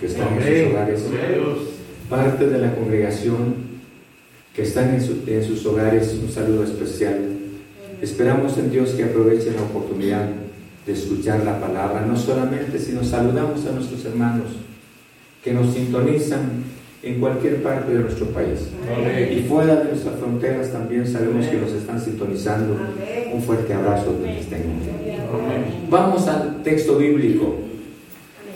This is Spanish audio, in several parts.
que están en sus hogares. Parte de la congregación que están en, sus hogares, un saludo especial. Esperamos en Dios que aprovechen la oportunidad de escuchar la palabra, no solamente, sino saludamos a nuestros hermanos que nos sintonizan en cualquier parte de nuestro país. Y fuera de nuestras fronteras también sabemos que nos están sintonizando. Un fuerte abrazo donde estén. Vamos al texto bíblico.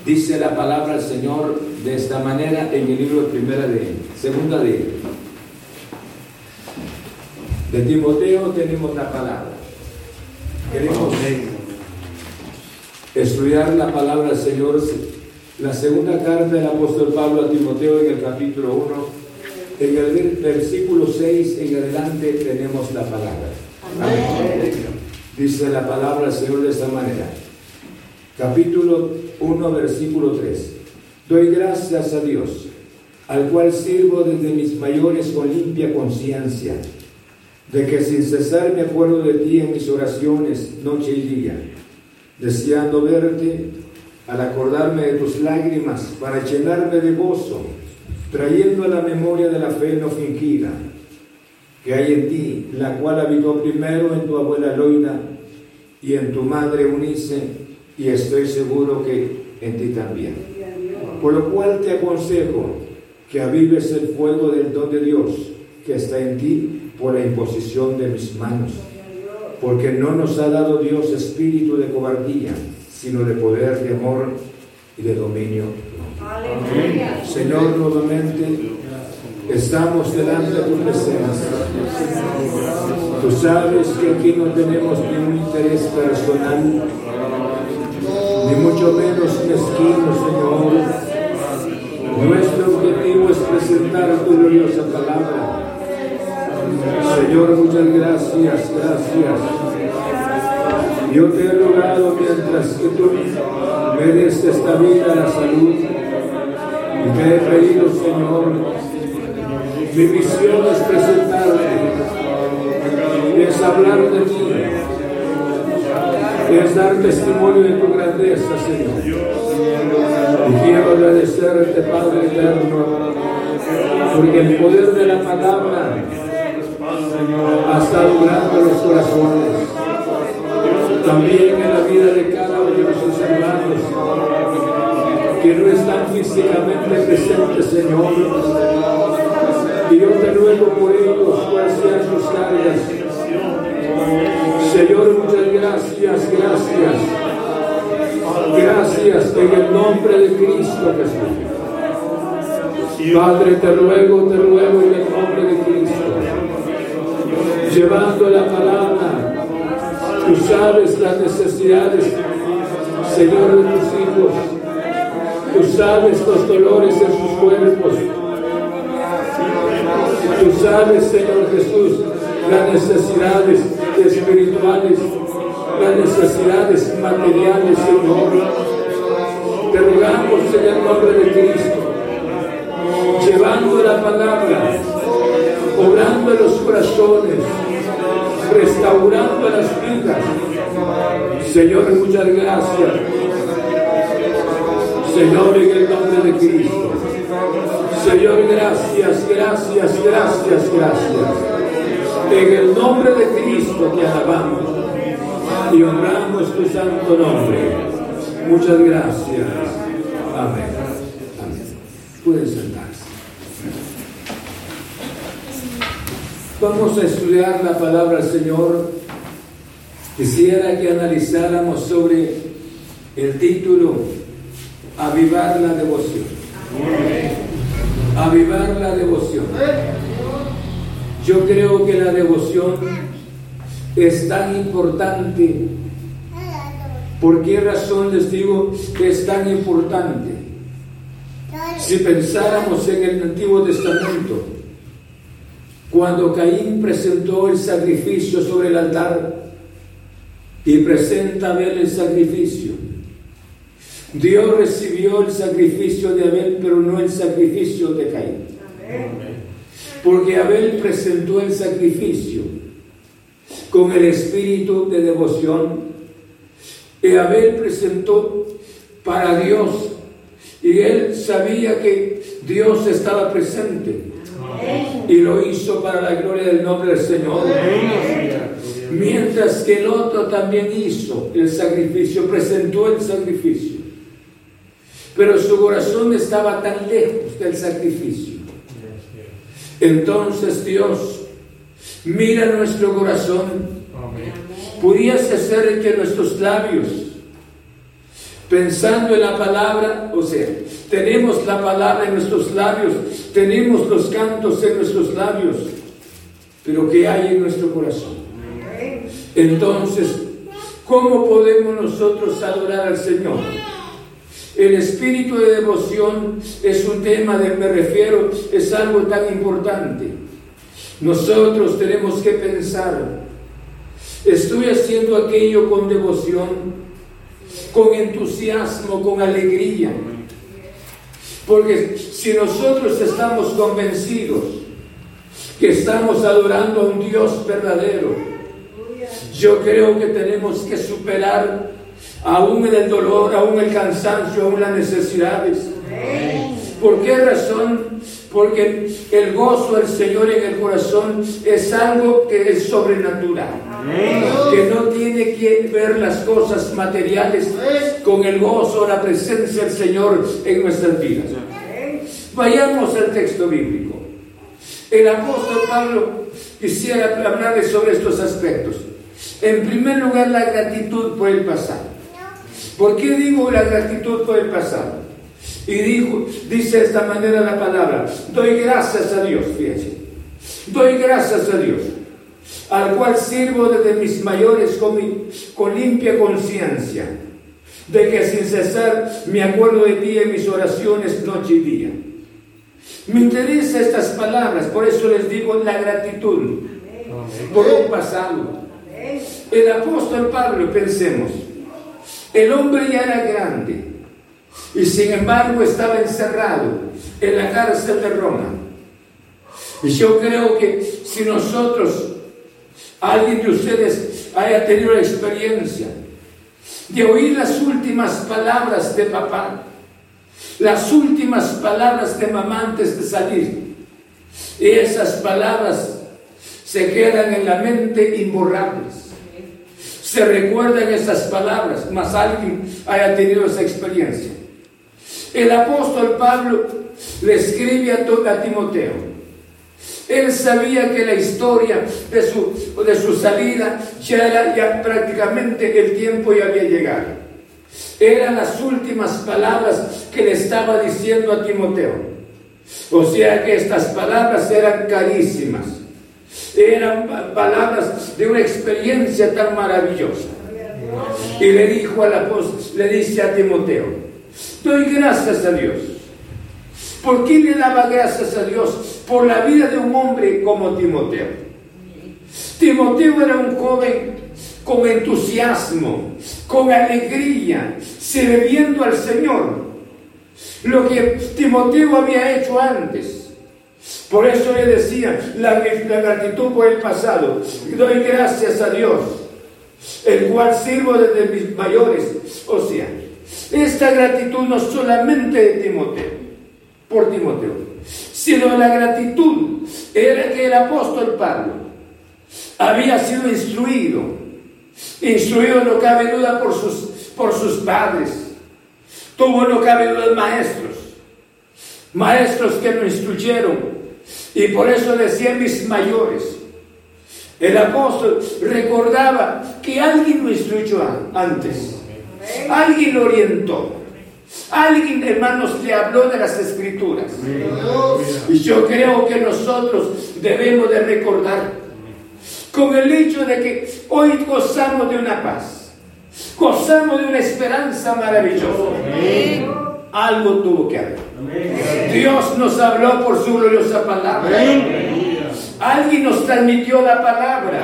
Dice la palabra del Señor de esta manera en el libro de primera de segunda de de Timoteo tenemos la palabra. Queremos estudiar la palabra del Señor, la segunda carta del apóstol Pablo a Timoteo en el capítulo 1. En el versículo 6 en adelante tenemos la palabra. Dice la palabra del Señor de esta manera. Capítulo 1, versículo 3. Doy gracias a Dios, al cual sirvo desde mis mayores con limpia conciencia de que sin cesar me acuerdo de ti en mis oraciones noche y día, deseando verte al acordarme de tus lágrimas para llenarme de gozo, trayendo a la memoria de la fe no fingida que hay en ti, la cual habitó primero en tu abuela Loida y en tu madre Unice, y estoy seguro que en ti también. Por lo cual te aconsejo que avives el fuego del don de Dios que está en ti por la imposición de mis manos, porque no nos ha dado Dios espíritu de cobardía, sino de poder, de amor y de dominio. Señor, nuevamente estamos delante de tu presencia. Tú sabes que aquí no tenemos ningún interés personal, ni mucho menos mezquino, Señor. Nuestro objetivo es presentar tu gloriosa palabra Señor, muchas gracias, gracias. Yo te he rogado mientras que tú me des esta vida, la salud, y te he pedido, Señor, mi misión es presentarte, es hablar de ti, es dar testimonio de tu grandeza, Señor. Y quiero agradecerte, Padre eterno, porque el poder de la palabra ha estado durando los corazones. También en la vida de cada uno de nuestros hermanos que no están físicamente presentes, Señor. Y yo te ruego por ellos, cuáles sean sus cargas. Señor, muchas gracias, gracias. Gracias en el nombre de Cristo Jesús. Padre, te ruego, te ruego en el nombre de Cristo llevando la palabra. Tú sabes las necesidades, Señor, de tus hijos. Tú sabes los dolores en sus cuerpos. Tú sabes, Señor Jesús, las necesidades espirituales, las necesidades materiales, Señor. Te rogamos en el nombre de Cristo, llevando la palabra obrando los corazones, restaurando las vidas. Señor, muchas gracias. Señor, en el nombre de Cristo. Señor, gracias, gracias, gracias, gracias. En el nombre de Cristo te alabamos y honramos tu santo nombre. Muchas gracias. Amén. Amén. Pueden sentar. Vamos a estudiar la palabra del Señor. Quisiera que analizáramos sobre el título Avivar la devoción. Avivar la devoción. Yo creo que la devoción es tan importante. ¿Por qué razón les digo que es tan importante? Si pensáramos en el Antiguo Testamento, cuando Caín presentó el sacrificio sobre el altar y presenta a ver el sacrificio, Dios recibió el sacrificio de Abel, pero no el sacrificio de Caín. Porque Abel presentó el sacrificio con el espíritu de devoción. Y Abel presentó para Dios. Y él sabía que Dios estaba presente. Y lo hizo para la gloria del nombre del Señor. Mientras que el otro también hizo el sacrificio, presentó el sacrificio. Pero su corazón estaba tan lejos del sacrificio. Entonces Dios mira nuestro corazón. Pudiese ser que nuestros labios, pensando en la palabra, o sea, tenemos la palabra en nuestros labios, tenemos los cantos en nuestros labios, pero ¿qué hay en nuestro corazón? Entonces, ¿cómo podemos nosotros adorar al Señor? El espíritu de devoción es un tema de me refiero, es algo tan importante. Nosotros tenemos que pensar, estoy haciendo aquello con devoción, con entusiasmo, con alegría. Porque si nosotros estamos convencidos que estamos adorando a un Dios verdadero, yo creo que tenemos que superar aún en el dolor, aún el cansancio, aún las necesidades. ¿Por qué razón? Porque el gozo del Señor en el corazón es algo que es sobrenatural. Que no tiene que ver las cosas materiales con el gozo, la presencia del Señor en nuestras vidas. Vayamos al texto bíblico. El apóstol Pablo quisiera hablarles sobre estos aspectos. En primer lugar, la gratitud por el pasado. ¿Por qué digo la gratitud por el pasado? Y dijo, dice de esta manera la palabra, doy gracias a Dios, fíjense, doy gracias a Dios, al cual sirvo desde mis mayores con, con limpia conciencia, de que sin cesar me acuerdo de ti en mis oraciones noche y día. Me interesan estas palabras, por eso les digo la gratitud por un pasado. El apóstol Pablo, pensemos, el hombre ya era grande y sin embargo estaba encerrado en la cárcel de Roma. Y yo creo que si nosotros, alguien de ustedes haya tenido la experiencia de oír las últimas palabras de papá, las últimas palabras de mamá antes de salir, y esas palabras se quedan en la mente imborrables se recuerdan esas palabras, más alguien haya tenido esa experiencia. El apóstol Pablo le escribe a, a Timoteo. Él sabía que la historia de su, de su salida ya era ya prácticamente el tiempo ya había llegado. Eran las últimas palabras que le estaba diciendo a Timoteo. O sea que estas palabras eran carísimas eran palabras de una experiencia tan maravillosa. Y le dijo al apóstol, le dice a Timoteo, doy gracias a Dios. ¿Por qué le daba gracias a Dios? Por la vida de un hombre como Timoteo. Timoteo era un joven con entusiasmo, con alegría, sirviendo al Señor. Lo que Timoteo había hecho antes. Por eso le decía, la, gratitud por el pasado. Doy gracias a Dios, el cual sirvo desde mis mayores. O sea, esta gratitud no solamente de Timoteo, por Timoteo, sino la gratitud era que el apóstol Pablo había sido instruido, instruido no cabe duda por sus, por sus padres, tuvo no cabe duda maestros, maestros que lo instruyeron y por eso decían mis mayores. El apóstol recordaba que alguien lo instruyó antes. Alguien lo orientó. Alguien, hermanos, le habló de las escrituras. Y yo creo que nosotros debemos de recordar con el hecho de que hoy gozamos de una paz, gozamos de una esperanza maravillosa algo tuvo que haber. Dios nos habló por su gloriosa palabra. Alguien nos transmitió la palabra.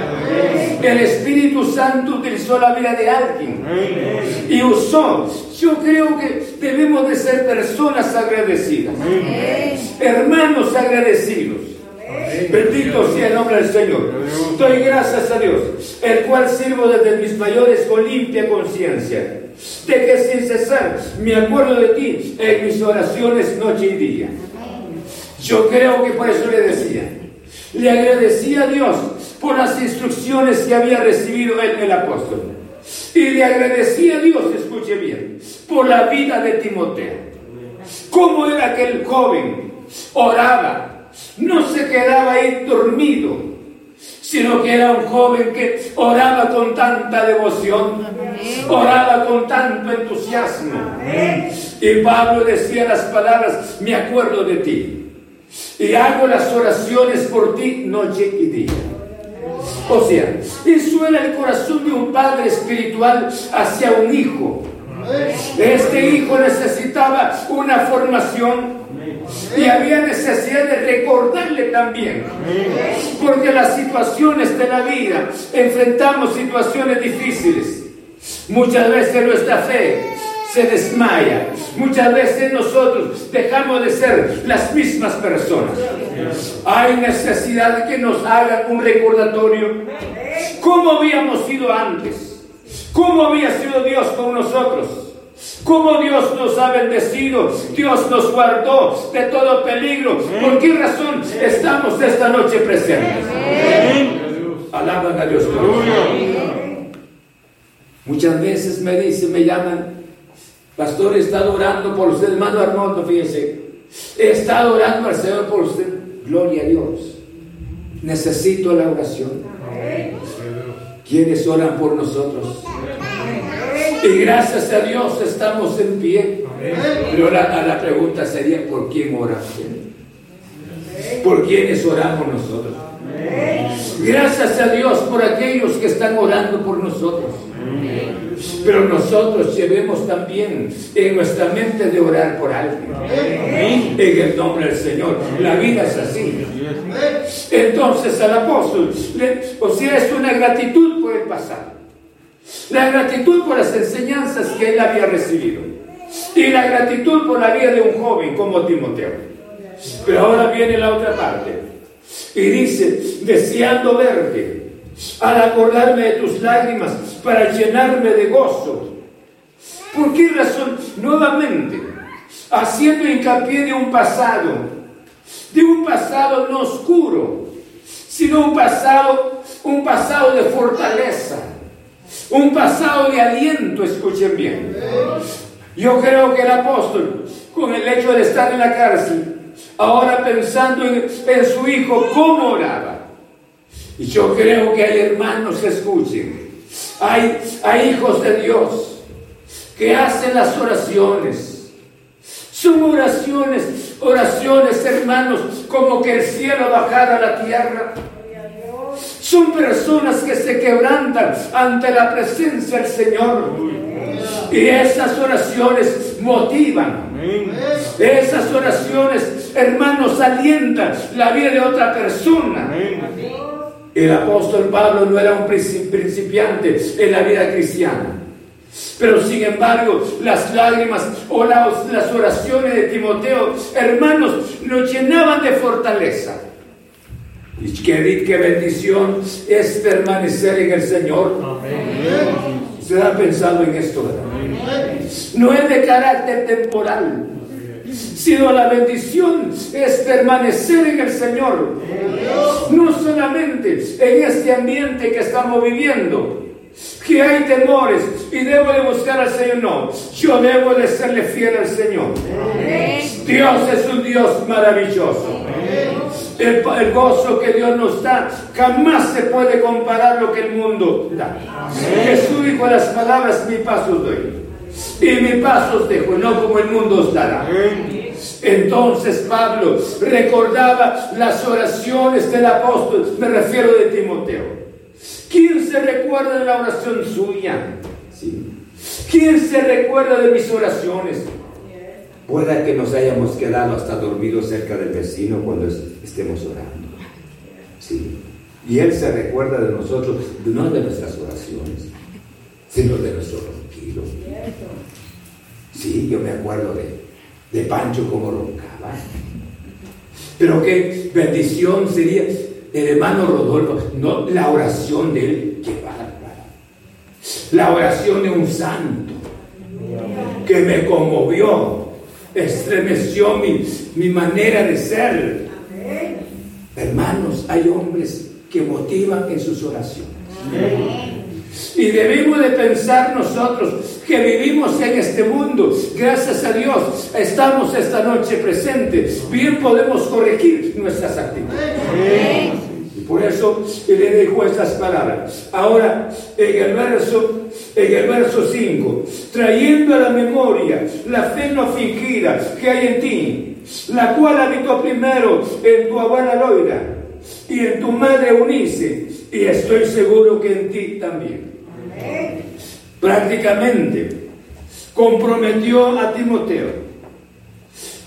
El Espíritu Santo utilizó la vida de alguien y usó. Yo creo que debemos de ser personas agradecidas. Hermanos agradecidos. Bendito sea el nombre del Señor. Doy gracias a Dios, el cual sirvo desde mis mayores con limpia conciencia, de que sin cesar me acuerdo de ti en mis oraciones noche y día. Yo creo que por eso le decía, le agradecía a Dios por las instrucciones que había recibido él, el apóstol. Y le agradecía a Dios, escuche bien, por la vida de Timoteo. ¿Cómo era aquel joven? Oraba, no se quedaba ahí dormido, sino que era un joven que oraba con tanta devoción, oraba con tanto entusiasmo. Y Pablo decía las palabras, me acuerdo de ti, y hago las oraciones por ti noche y día. O sea, eso era el corazón de un padre espiritual hacia un hijo. Este hijo necesitaba una formación y había necesidad de recordarle también. Porque las situaciones de la vida, enfrentamos situaciones difíciles. Muchas veces nuestra fe se desmaya. Muchas veces nosotros dejamos de ser las mismas personas. Hay necesidad de que nos hagan un recordatorio. ¿Cómo habíamos sido antes? ¿Cómo había sido Dios con nosotros? Cómo Dios nos ha bendecido, Dios nos guardó de todo peligro. ¿Por qué razón estamos esta noche presentes? Alaban a Dios. Muchas veces me dicen, me llaman, pastor, he estado orando por usted, hermano Armando, fíjese, he estado orando al Señor por usted. Gloria a Dios. Necesito la oración. ¿Quiénes oran por nosotros? Y gracias a Dios estamos en pie. Pero la, la pregunta sería, ¿por quién ora ¿Por quiénes oramos nosotros? Gracias a Dios por aquellos que están orando por nosotros. Pero nosotros llevemos también en nuestra mente de orar por alguien. En el nombre del Señor. La vida es así. Entonces al apóstol, o sea, es una gratitud por el pasado. La gratitud por las enseñanzas que él había recibido. Y la gratitud por la vida de un joven como Timoteo. Pero ahora viene la otra parte. Y dice, deseando verte, al acordarme de tus lágrimas, para llenarme de gozo. ¿Por qué razón? Nuevamente, haciendo hincapié de un pasado, de un pasado no oscuro, sino un pasado, un pasado de fortaleza un pasado de aliento, escuchen bien. Yo creo que el apóstol, con el hecho de estar en la cárcel, ahora pensando en, su hijo, cómo oraba. Y yo creo que hay hermanos que escuchen. Hay, hay hijos de Dios que hacen las oraciones. Son oraciones, oraciones, hermanos, como que el cielo bajara a la tierra son personas que se quebrantan ante la presencia del Señor. Y esas oraciones motivan. Esas oraciones, hermanos, alientan la vida de otra persona. El apóstol Pablo no era un principiante en la vida cristiana. Pero sin embargo, las lágrimas o las, oraciones de Timoteo, hermanos, lo llenaban de fortaleza. Y qué, qué bendición es permanecer en el Señor. Usted ha pensado en esto, ¿verdad? No es de carácter temporal, sino la bendición es permanecer en el Señor. No solamente en este ambiente que estamos viviendo, que hay temores y debo de buscar al Señor. No, yo debo de serle fiel al Señor. Dios es un Dios maravilloso. El, el, gozo que Dios nos da jamás se puede comparar lo que el mundo da. Jesús dijo las palabras, mi paso doy. Y mi paso os dejo, no como el mundo os dará. Entonces Pablo recordaba las oraciones del apóstol, me refiero de Timoteo. ¿Quién se recuerda de la oración suya? ¿Quién se recuerda de mis oraciones? Pueda que nos hayamos quedado hasta dormidos cerca del vecino cuando estemos orando. Sí. Y Él se recuerda de nosotros, no de nuestras oraciones, sino de nuestro ronquido. Sí, yo me acuerdo de, de Pancho como roncaba. Pero qué bendición sería el hermano Rodolfo, no la oración de él, qué bárbaro. La oración de un santo que me conmovió, estremeció mi, mi manera de ser. Hermanos, hay hombres que motivan en sus oraciones. Y debemos de pensar nosotros que vivimos en este mundo, gracias a Dios, estamos esta noche presentes, bien podemos corregir nuestras actitudes. Y por eso le dejo estas palabras. Ahora, en el verso, en el verso 5, trayendo a la memoria la fe no fingida que hay en ti, la cual habitó primero en tu abuela Loira y en tu madre Unice, y estoy seguro que en ti también. Prácticamente comprometió a Timoteo.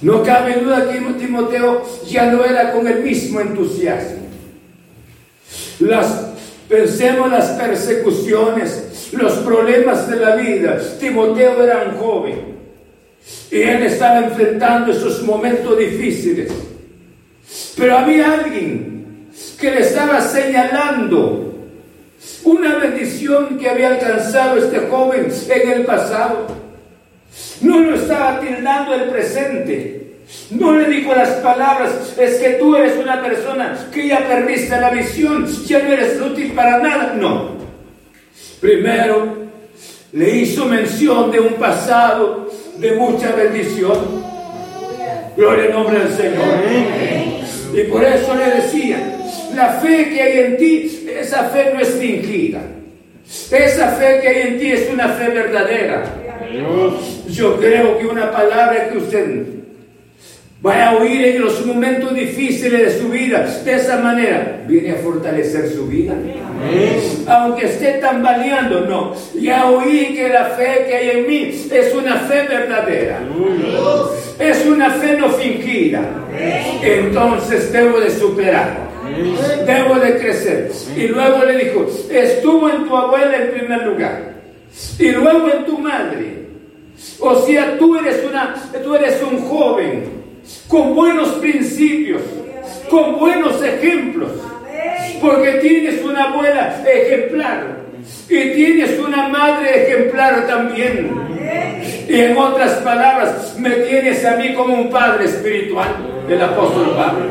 No cabe duda que Timoteo ya no era con el mismo entusiasmo. Las, pensemos las persecuciones, los problemas de la vida. Timoteo era un joven y él estaba enfrentando esos momentos difíciles. Pero había alguien que le estaba señalando una bendición que había alcanzado este joven en el pasado. No lo estaba tildando el presente. No le dijo las palabras, es que tú eres una persona que ya perdiste la visión, ya no eres útil para nada. No. Primero le hizo mención de un pasado de mucha bendición. Gloria al nombre del Señor. Y por eso le decía, la fe que hay en ti, esa fe no es fingida. Esa fe que hay en ti es una fe verdadera. Yo creo que una palabra que usted vaya a oír en los momentos difíciles de su vida, de esa manera, viene a fortalecer su vida. Aunque esté tambaleando, no. Ya oí que la fe que hay en mí es una fe verdadera. Es una fe no fingida. Entonces debo de superar. Debo de crecer. Y luego le dijo, estuvo en tu abuela en primer lugar. Y luego en tu madre. O sea, tú eres, una, tú eres un joven con buenos principios, con buenos ejemplos. Porque tienes una abuela ejemplar. Y tienes una madre ejemplar también. Y en otras palabras, me tienes a mí como un padre espiritual, el apóstol Pablo.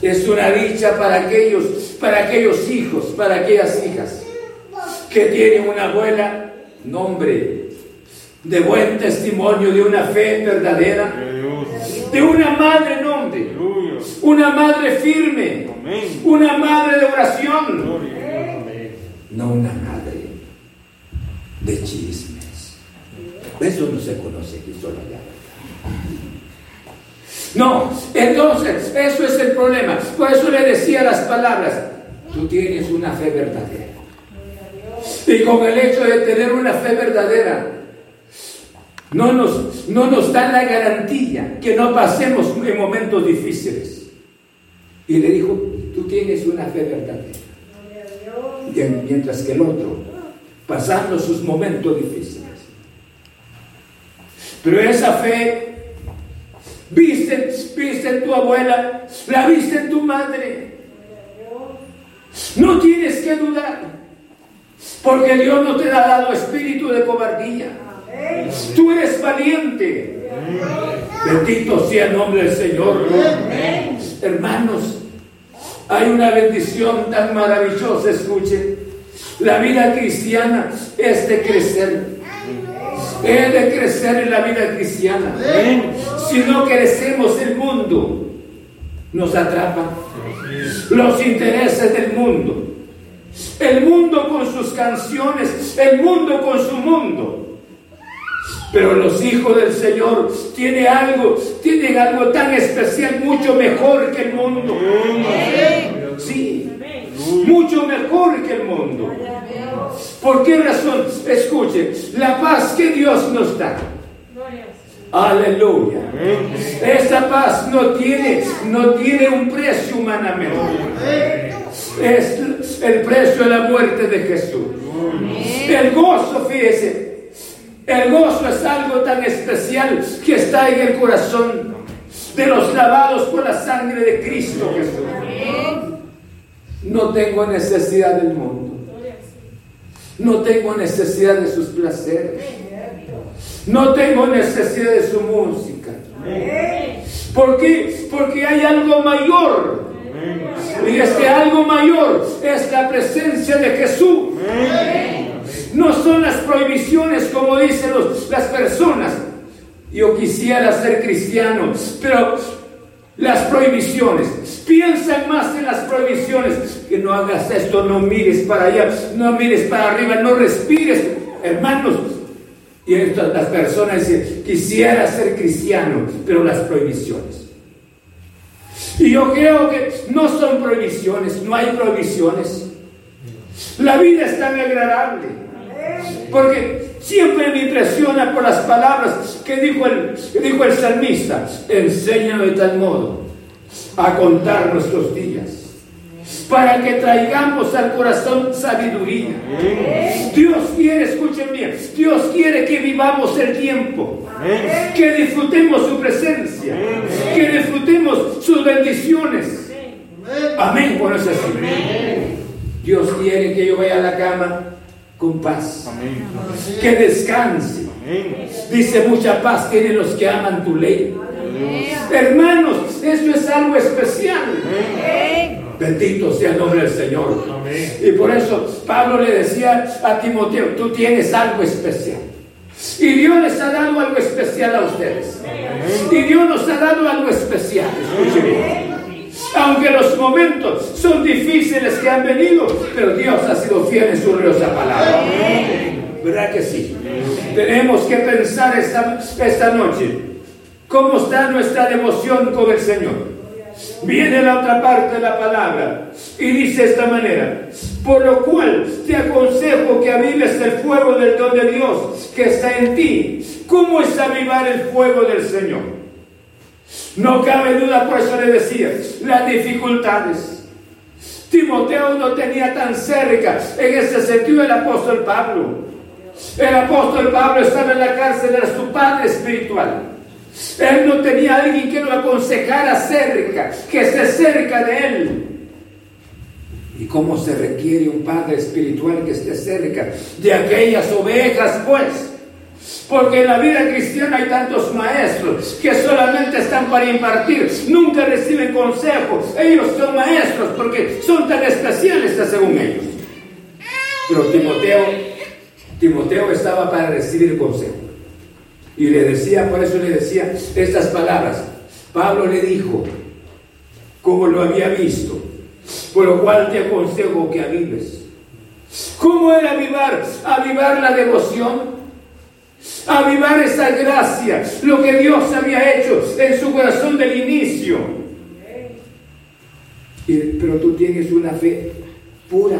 Es una dicha para aquellos, para aquellos hijos, para aquellas hijas que tienen una abuela, nombre, de buen testimonio, de una fe verdadera, de una madre, nombre, una madre firme, una madre de oración, no una madre de chismes. Eso no se conoce aquí solo allá. No, entonces, eso es el problema. Por eso le decía las palabras, tú tienes una fe verdadera. Y con el hecho de tener una fe verdadera, no nos, no nos da la garantía que no pasemos en momentos difíciles. Y le dijo, tú tienes una fe verdadera. Mientras que el otro, pasando sus momentos difíciles. Pero esa fe Viste, viste en tu abuela, la viste en tu madre. No tienes que dudar, porque Dios no te ha dado espíritu de cobardía. Tú eres valiente. Bendito sea el nombre del Señor. Hermanos, hay una bendición tan maravillosa, escuchen. La vida cristiana es de crecer. Es de crecer en la vida cristiana. Si no crecemos, el mundo nos atrapa. Los intereses del mundo. El mundo con sus canciones, el mundo con su mundo. Pero los hijos del Señor tienen algo, tienen algo tan especial, mucho mejor que el mundo. Sí, mucho mejor que el mundo. ¿Por qué razón? Escuche, la paz que Dios nos da. Aleluya. Esta paz no tiene, no tiene un precio humanamente. Es el precio de la muerte de Jesús. El gozo, fíjese, El gozo es algo tan especial que está en el corazón de los lavados por la sangre de Cristo Jesús. No tengo necesidad del mundo. No tengo necesidad de sus placeres. No tengo necesidad de su música. ¿Por qué? Porque hay algo mayor. Y este algo mayor es la presencia de Jesús. No son las prohibiciones como dicen las personas. Yo quisiera ser cristiano, pero las prohibiciones. Piensa más en las prohibiciones. Que no hagas esto, no mires para allá, no mires para arriba, no respires. Hermanos, y estas, las personas dicen, quisiera ser cristiano, pero las prohibiciones. Y yo creo que no son prohibiciones, no hay prohibiciones. La vida es tan agradable. Porque siempre me impresiona por las palabras que dijo el, que dijo el salmista. Enséñame de tal modo a contar nuestros días para que traigamos al corazón sabiduría. Dios quiere, escuchen bien, Dios quiere que vivamos el tiempo, que disfrutemos su presencia, que disfrutemos sus bendiciones. Amén, por eso. Dios quiere que yo vaya a la cama con paz, que descanse. Dice, mucha paz tienen los que aman tu ley. Hermanos, esto es algo especial. Bendito sea el nombre del Señor. Y por eso Pablo le decía a Timoteo, tú tienes algo especial. Y Dios les ha dado algo especial a ustedes. Y Dios nos ha dado algo especial. Aunque los momentos son difíciles que han venido, pero Dios ha sido fiel en su gloriosa palabra. ¿Verdad que sí? Tenemos que pensar esta, esta noche cómo está nuestra devoción con el Señor. Viene la otra parte de la palabra y dice de esta manera, por lo cual te aconsejo que avives el fuego del don de Dios que está en ti. ¿Cómo es avivar el fuego del Señor? No cabe duda, por eso le decía, las dificultades. Timoteo no tenía tan cerca en ese sentido el apóstol Pablo. El apóstol Pablo estaba en la cárcel, era su padre espiritual. Él no tenía alguien que lo aconsejara cerca, que esté cerca de él. ¿Y cómo se requiere un padre espiritual que esté cerca de aquellas ovejas, pues? Porque en la vida cristiana hay tantos maestros que solamente están para impartir, nunca reciben consejos. Ellos son maestros porque son tan especiales según ellos. Pero Timoteo, Timoteo estaba para recibir consejo. Y le decía, por eso le decía estas palabras. Pablo le dijo, como lo había visto, por lo cual te aconsejo que avives. ¿Cómo era avivar? Avivar la devoción. Avivar esa gracia, lo que Dios había hecho en su corazón del inicio. pero tú tienes una fe pura,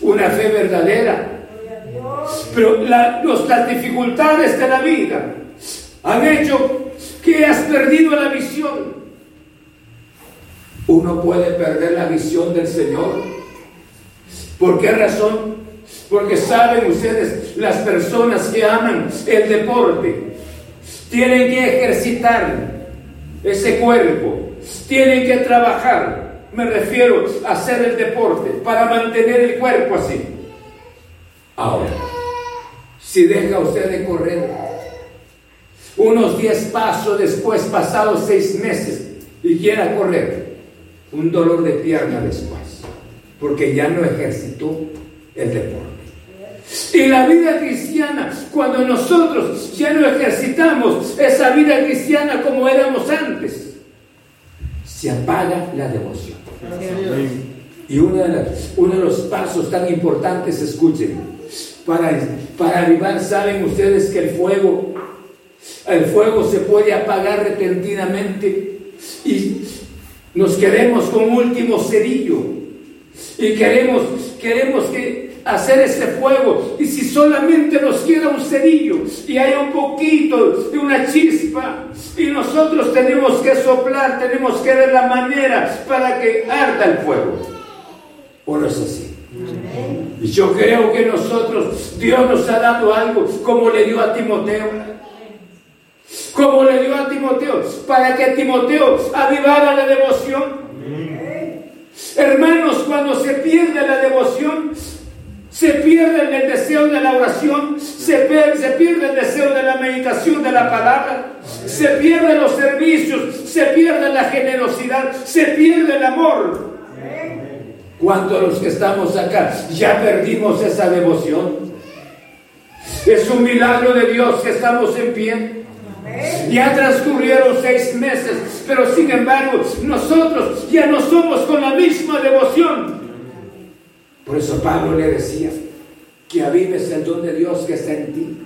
una fe verdadera, pero las dificultades de la vida han hecho que has perdido la visión. Uno puede perder la visión del Señor. ¿Por qué razón? Porque saben ustedes, las personas que aman el deporte tienen que ejercitar ese cuerpo, tienen que trabajar. Me refiero a hacer el deporte para mantener el cuerpo así. Ahora, si deja usted de correr unos 10 pasos después, pasados seis meses, y quiera correr, un dolor de pierna después, porque ya no ejercitó el deporte. Y la vida cristiana, cuando nosotros ya no ejercitamos esa vida cristiana como éramos antes, se apaga la devoción. Y uno de, los pasos tan importantes, escuchen, para, para avivar, saben ustedes que el fuego, el fuego se puede apagar repentinamente y nos queremos con último cerillo y queremos, queremos que hacer ese fuego y si solamente nos queda un cerillo y hay un poquito de una chispa y nosotros tenemos que soplar, tenemos que ver la manera para que arda el fuego. ¿O no es así? Y yo creo que nosotros, Dios nos ha dado algo como le dio a Timoteo. Como le dio a Timoteo, para que Timoteo avivara la devoción. Hermanos, cuando se pierde la devoción, se pierde el deseo de la oración, se pierde, se pierde el deseo de la meditación de la palabra, se pierden los servicios, se pierde la generosidad, se pierde el amor. Cuando los que estamos acá ya perdimos esa devoción? Es un milagro de Dios que estamos en pie. Ya transcurrieron seis meses, pero sin embargo nosotros ya no somos con la misma devoción. Por eso Pablo le decía que avives el don de Dios que está en ti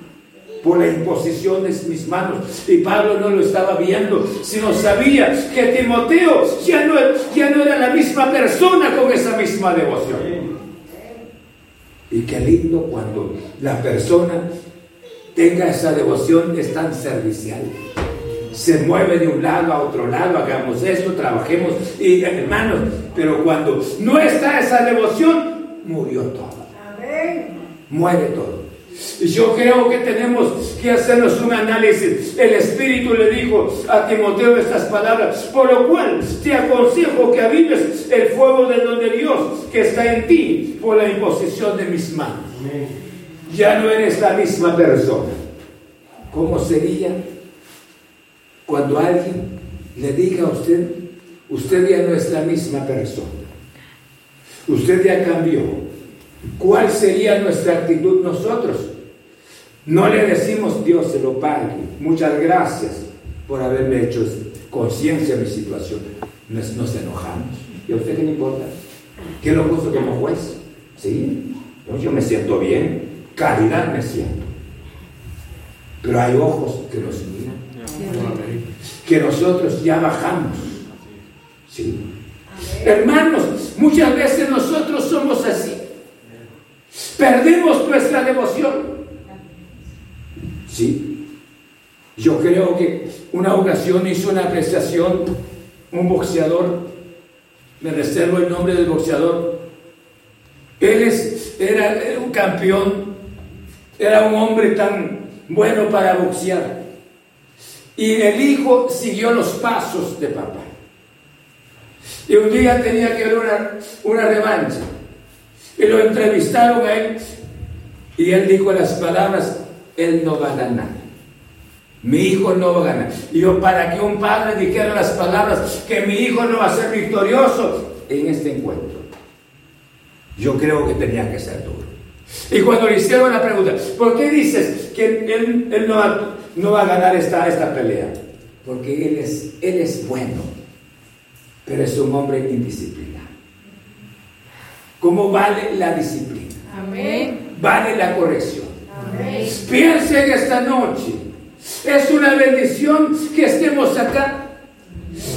por la imposición de mis manos. Y Pablo no lo estaba viendo, sino sabía que Timoteo ya no, ya no era la misma persona con esa misma devoción. Y qué lindo cuando la persona tenga esa devoción, es tan servicial. Se mueve de un lado a otro lado, hagamos esto, trabajemos, y hermanos, pero cuando no está esa devoción, murió todo. Muere todo. Y yo creo que tenemos que hacernos un análisis. El Espíritu le dijo a Timoteo estas palabras, por lo cual te aconsejo que avives el fuego del don de Dios que está en ti por la imposición de mis manos. Ya no eres la misma persona. ¿Cómo sería cuando alguien le diga a usted, usted ya no es la misma persona? Usted ya cambió. ¿Cuál sería nuestra actitud nosotros? No le decimos Dios se lo pague, muchas gracias por haberme hecho conciencia de mi situación. Nos, enojamos. ¿Y a usted qué le importa? ¿Qué lo puso como juez? ¿Sí? Yo me siento bien, caridad me siento. Pero hay ojos que nos miran. Que nosotros ya bajamos. ¿Sí? Hermanos, muchas veces nosotros somos así. Perdemos nuestra devoción. Sí. Yo creo que una ocasión hizo una apreciación un boxeador, me reservo el nombre del boxeador. Él era, un campeón, era un hombre tan bueno para boxear. Y el hijo siguió los pasos de papá. Y un día tenía que haber una, una revancha. Y lo entrevistaron a él y él dijo las palabras, él no va a ganar. Mi hijo no va a ganar. Y yo, para que un padre dijera las palabras que mi hijo no va a ser victorioso en este encuentro, yo creo que tenía que ser duro. Y cuando le hicieron la pregunta, ¿por qué dices que él, no, va, no, va, a ganar esta, esta pelea? Porque él es, él es bueno, pero es un hombre indisciplinado. ¿Cómo vale la disciplina? Amén. Vale la corrección. Amén. Piense en esta noche. Es una bendición que estemos acá.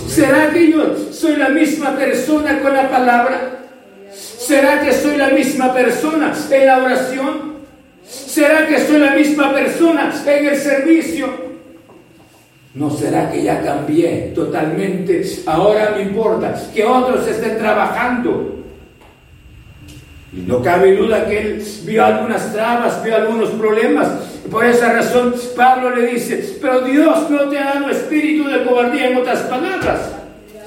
¿Será que yo soy la misma persona con la palabra? ¿Será que soy la misma persona en la oración? ¿Será que soy la misma persona en el servicio? ¿No será que ya cambié totalmente? Ahora me importa que otros estén trabajando y no cabe duda que él vio algunas trabas, vio algunos problemas. Por esa razón Pablo le dice, pero Dios no te ha dado espíritu de cobardía en otras palabras,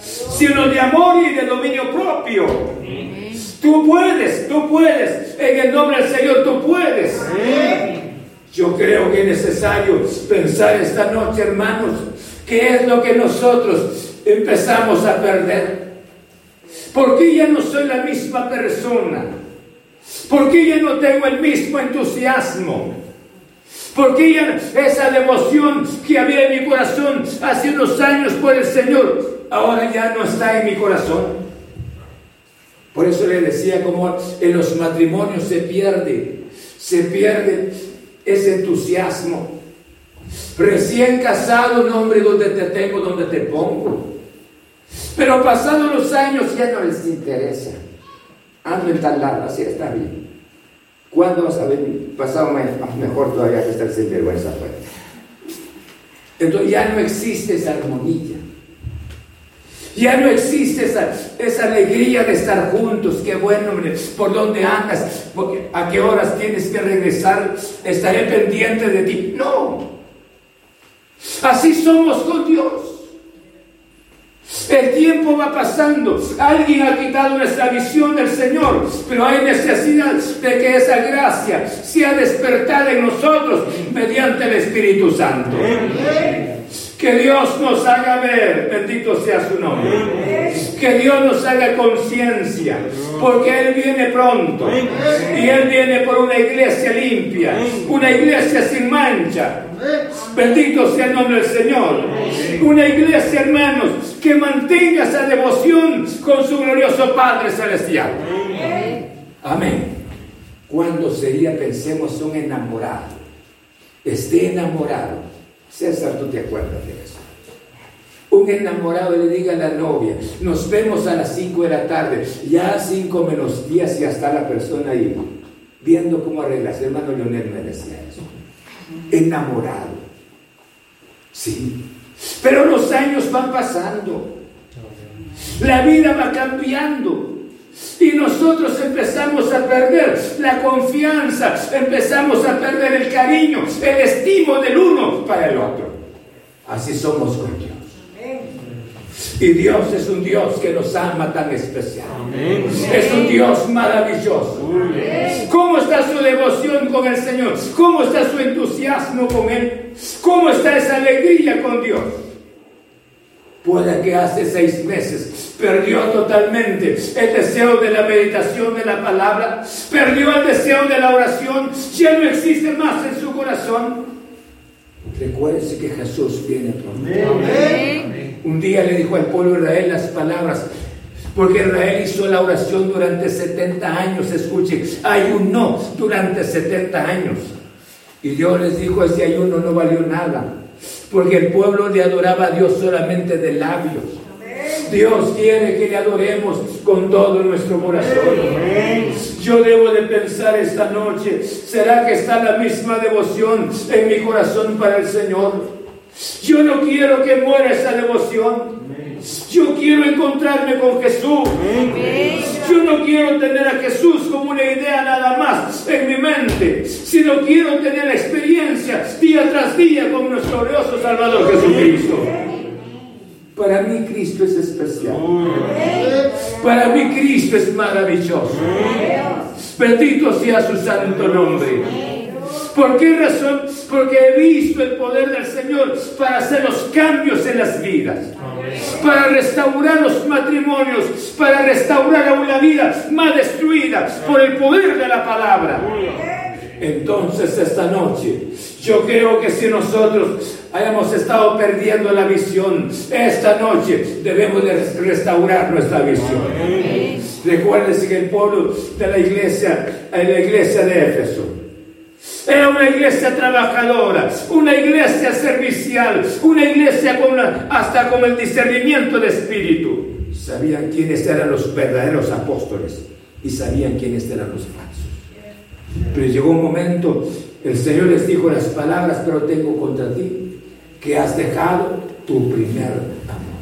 sino de amor y de dominio propio. Tú puedes, tú puedes, en el nombre del Señor tú puedes. Yo creo que es necesario pensar esta noche, hermanos, qué es lo que nosotros empezamos a perder. Porque ya no soy la misma persona. Porque ya no tengo el mismo entusiasmo. Porque ya esa devoción que había en mi corazón hace unos años por el Señor, ahora ya no está en mi corazón. Por eso le decía como en los matrimonios se pierde, se pierde ese entusiasmo. Recién casado, no hombre, donde te tengo, donde te pongo. Pero pasados los años ya no les interesa. Ando en tal lado, así está bien. ¿Cuándo vas a venir? Pasado mejor todavía que estar sin vergüenza Entonces ya no existe esa armonía. Ya no existe esa, esa alegría de estar juntos. Qué bueno, hombre. ¿Por dónde andas? ¿A qué horas tienes que regresar? Estaré pendiente de ti. No. Así somos con Dios. El tiempo va pasando. Alguien ha quitado nuestra visión del Señor, pero hay necesidad de que esa gracia sea despertada en nosotros mediante el Espíritu Santo. Que Dios nos haga ver, bendito sea su nombre. Que Dios nos haga conciencia, porque Él viene pronto. Y Él viene por una iglesia limpia, una iglesia sin mancha. Bendito sea el nombre del Señor. Una iglesia, hermanos, que mantenga esa devoción con su glorioso Padre Celestial. Amén. ¿Cuándo sería, pensemos, un enamorado? Esté enamorado César, ¿tú te acuerdas de eso? Un enamorado le diga a la novia, nos vemos a las 5 de la tarde, ya 5 menos 10 y hasta la persona ahí, viendo cómo arreglas. Hermano Leonel me decía eso. Enamorado. Sí. Pero los años van pasando. La vida va cambiando. Y nosotros empezamos a perder la confianza, empezamos a perder el cariño, el estimo del uno para el otro. Así somos con Dios. Y Dios es un Dios que nos ama tan especial. Es un Dios maravilloso. ¿Cómo está su devoción con el Señor? ¿Cómo está su entusiasmo con Él? ¿Cómo está esa alegría con Dios? Puede que hace seis meses perdió totalmente el deseo de la meditación de la palabra, perdió el deseo de la oración, ya no existe más en su corazón. Recuérdese que Jesús viene pronto. Un día le dijo al pueblo de Israel las palabras, porque Israel hizo la oración durante 70 años, escuche, ayunó durante 70 años. Y Dios les dijo, ese ayuno no valió nada porque el pueblo le adoraba a Dios solamente de labios. Dios quiere que le adoremos con todo nuestro corazón. Yo debo de pensar esta noche, ¿será que está la misma devoción en mi corazón para el Señor? Yo no quiero que muera esa devoción. Yo quiero encontrarme con Jesús. Yo no quiero tener a Jesús como una idea nada más en mi mente, sino quiero tener la experiencia día tras día con nuestro glorioso Salvador Jesucristo. Para mí Cristo es especial. Para mí Cristo es maravilloso. Bendito sea su santo nombre. ¿Por qué razón? Porque he visto el poder del Señor para hacer los cambios en las vidas, para restaurar los matrimonios, para restaurar a una vida más destruida por el poder de la palabra. Entonces esta noche, yo creo que si nosotros hayamos estado perdiendo la visión, esta noche debemos de restaurar nuestra visión. Recuerden que el pueblo de la iglesia, en la iglesia de Éfeso, era una iglesia trabajadora, una iglesia servicial, una iglesia con hasta con el discernimiento de espíritu. Sabían quiénes eran los verdaderos apóstoles y sabían quiénes eran los falsos. Pero llegó un momento, el Señor les dijo las palabras, pero tengo contra ti que has dejado tu primer amor.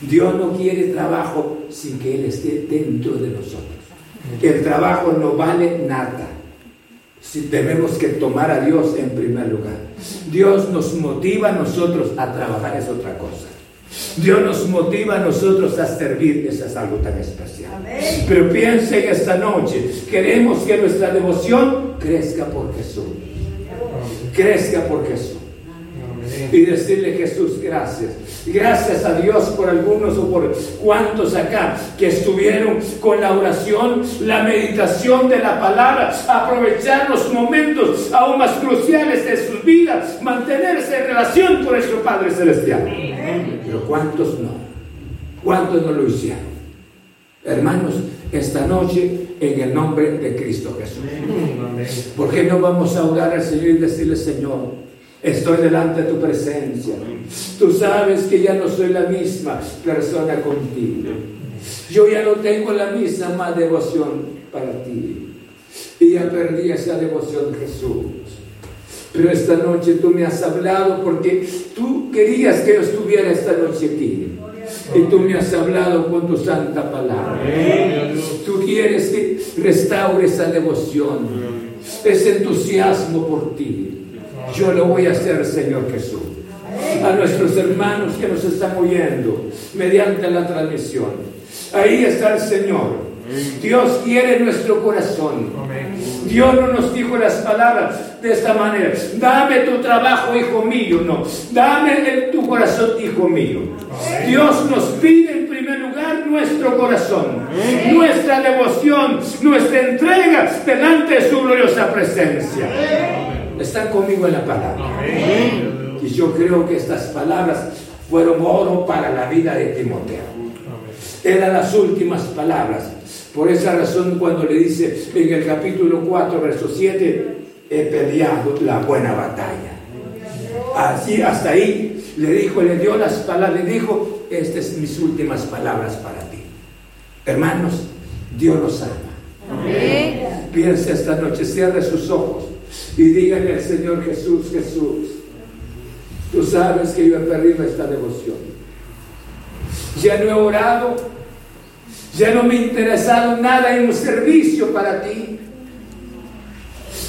Dios no quiere trabajo sin que Él esté dentro de nosotros. El trabajo no vale nada si tenemos que tomar a Dios en primer lugar. Dios nos motiva a nosotros a trabajar, es otra cosa. Dios nos motiva a nosotros a servir, eso es algo tan especial. Pero piensen esta noche, queremos que nuestra devoción crezca por Jesús. Crezca por Jesús y decirle Jesús gracias. Gracias a Dios por algunos o por cuantos acá que estuvieron con la oración, la meditación de la palabra, aprovechar los momentos aún más cruciales de sus vidas, mantenerse en relación con nuestro Padre Celestial. Pero cuántos no, cuántos no lo hicieron. Hermanos, esta noche en el nombre de Cristo Jesús. ¿Por qué no vamos a orar al Señor y decirle, Señor, Estoy delante de tu presencia. Tú sabes que ya no soy la misma persona contigo. Yo ya no tengo la misma devoción para ti. Y ya perdí esa devoción, Jesús. Pero esta noche tú me has hablado porque tú querías que yo estuviera esta noche aquí. Y tú me has hablado con tu santa palabra. Tú quieres que restaure esa devoción, ese entusiasmo por ti. Yo lo voy a hacer, Señor Jesús. A nuestros hermanos que nos están oyendo mediante la transmisión. Ahí está el Señor Dios quiere nuestro corazón. Dios no nos dijo las palabras de esta manera. Dame tu trabajo, hijo mío. No. Dame tu corazón, hijo mío. Dios nos pide en primer lugar nuestro corazón, nuestra devoción, nuestra entrega delante de su gloriosa presencia. Están conmigo en la palabra. Y yo creo que estas palabras fueron oro para la vida de Timoteo. Eran las últimas palabras por esa razón cuando le dice en el capítulo 4, verso 7, he peleado la buena batalla. Así, hasta ahí le dijo, le dio las palabras, le dijo, estas son mis últimas palabras para ti. Hermanos, Dios los ama. Piense esta noche, cierre sus ojos y díganle al Señor Jesús, Jesús, tú sabes que yo he perdido esta devoción. Ya no he orado ya no me ha interesado nada en un servicio para ti.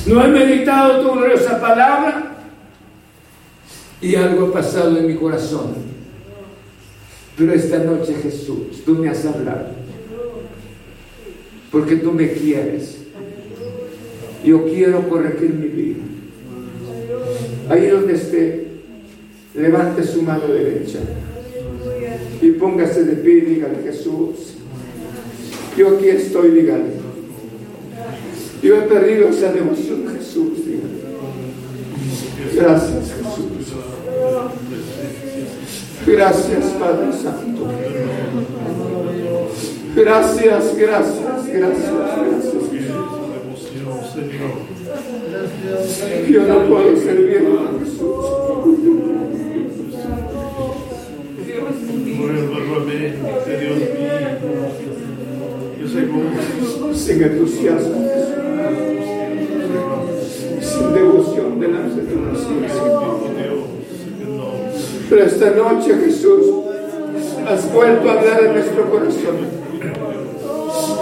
No he meditado tu gloriosa palabra y algo ha pasado en mi corazón. Pero esta noche Jesús, tú me has hablado. Porque tú me quieres. Yo quiero corregir mi vida. Ahí donde esté, levante su mano derecha y póngase de pie y dígale Jesús. Yo aquí estoy, dígale. Yo he perdido esa devoción, Jesús, Gracias, Jesús. Gracias, Padre Santo. Gracias, gracias, gracias, gracias. Yo no puedo servir a Jesús. Dios mío sin entusiasmo, sin devoción delante de Dios. Pero esta noche, Jesús, has vuelto a hablar en nuestro corazón.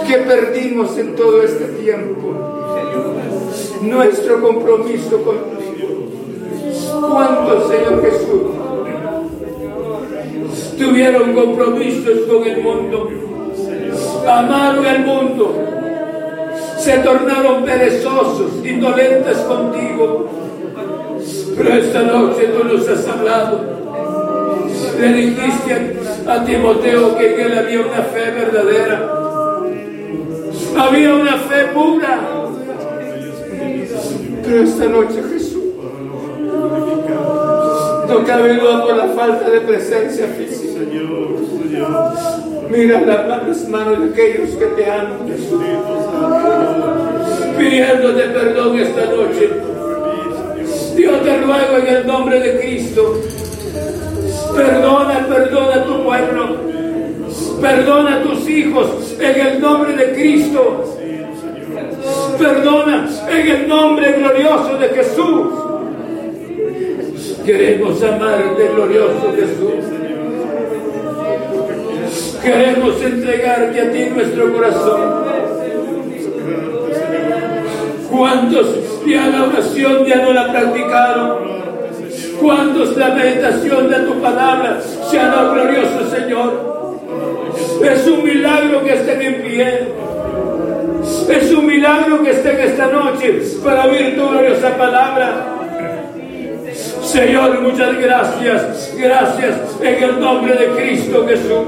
que perdimos en todo este tiempo? Nuestro compromiso contigo. ¿Cuántos, Señor Jesús, tuvieron compromisos con el mundo? amaron el mundo, se tornaron perezosos, indolentes contigo. Pero esta noche tú nos has hablado. Le dijiste a Timoteo que él había una fe verdadera. Había una fe pura. Esta noche Jesús no cabe duda por la falta de presencia física. Mira las manos de aquellos que te aman, Jesús. Pidiéndote perdón esta noche. Dios te ruego en el nombre de Cristo. Perdona, perdona tu pueblo. Perdona a tus hijos en el nombre de Cristo. Perdona en el nombre glorioso de Jesús. Queremos amarte, glorioso Jesús. Queremos entregarte a ti nuestro corazón. ¿Cuántos ya la oración ya no la practicaron? ¿Cuántos la meditación de tu palabra se ha dado glorioso Señor? Es un milagro que estén en pie. Es un milagro que estén esta noche para oír tu gloriosa palabra. Señor, muchas gracias. Gracias en el nombre de Cristo Jesús.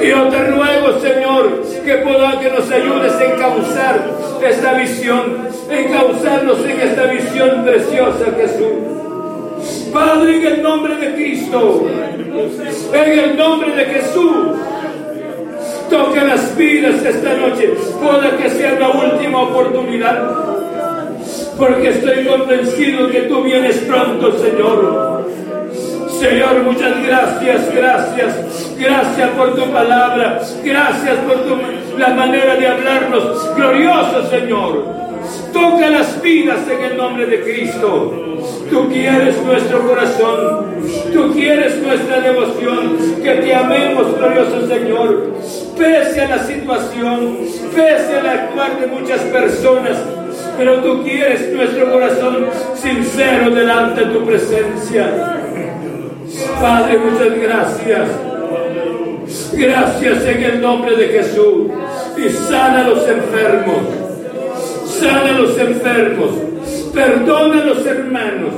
Y yo te ruego, Señor, que pueda que nos ayudes a encauzar esta visión, encauzarnos en esta visión preciosa, Jesús. Padre, en el nombre de Cristo, en el nombre de Jesús, toca las vidas esta noche, pueda que sea la última oportunidad, porque estoy convencido que tú vienes pronto, Señor. Señor, muchas gracias, gracias, gracias por tu palabra, gracias por tu, la manera de hablarnos. Glorioso Señor, Toca las vidas en el nombre de Cristo. Tú quieres nuestro corazón. Tú quieres nuestra devoción. Que te amemos, glorioso Señor. Pese a la situación, pese al actuar de muchas personas. Pero tú quieres nuestro corazón sincero delante de tu presencia. Padre, muchas gracias. Gracias en el nombre de Jesús. Y sana a los enfermos. Sana a los enfermos. Perdona a los hermanos.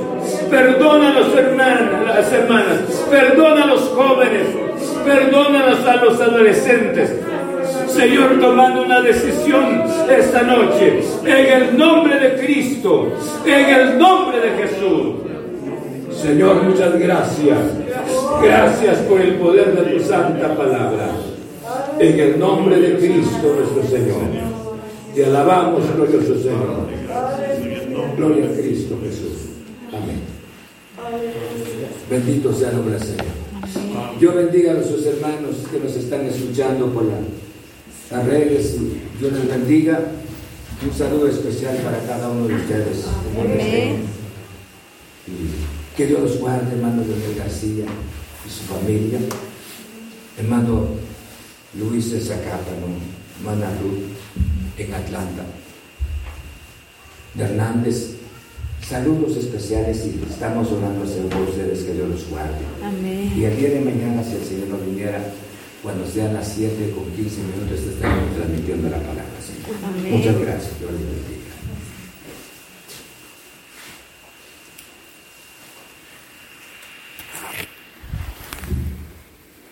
Perdona a los hermanos, las hermanas. Perdona a los jóvenes. Perdona a los adolescentes. Señor, tomando una decisión esta noche. En el nombre de Cristo. En el nombre de Jesús. Señor, muchas gracias. Gracias por el poder de tu santa palabra. En el nombre de Cristo nuestro Señor. Te alabamos, glorioso Señor. Gloria a Cristo Jesús. Amén. Bendito sea el nombre del Señor. Yo bendiga a nuestros hermanos que nos están escuchando por las redes. Dios les bendiga. Un saludo especial para cada uno de ustedes. Que Dios los guarde, hermano Daniel García y su familia. Hermano Luis Zacápano, hermana Ruth en Atlanta. De Hernández, saludos especiales y estamos orando por ustedes que Dios los guarde. Amén. Y el día de mañana, si el Señor no viniera, cuando sean las 7 con 15 minutos, estaremos transmitiendo la palabra. Muchas gracias. Dios les bendiga.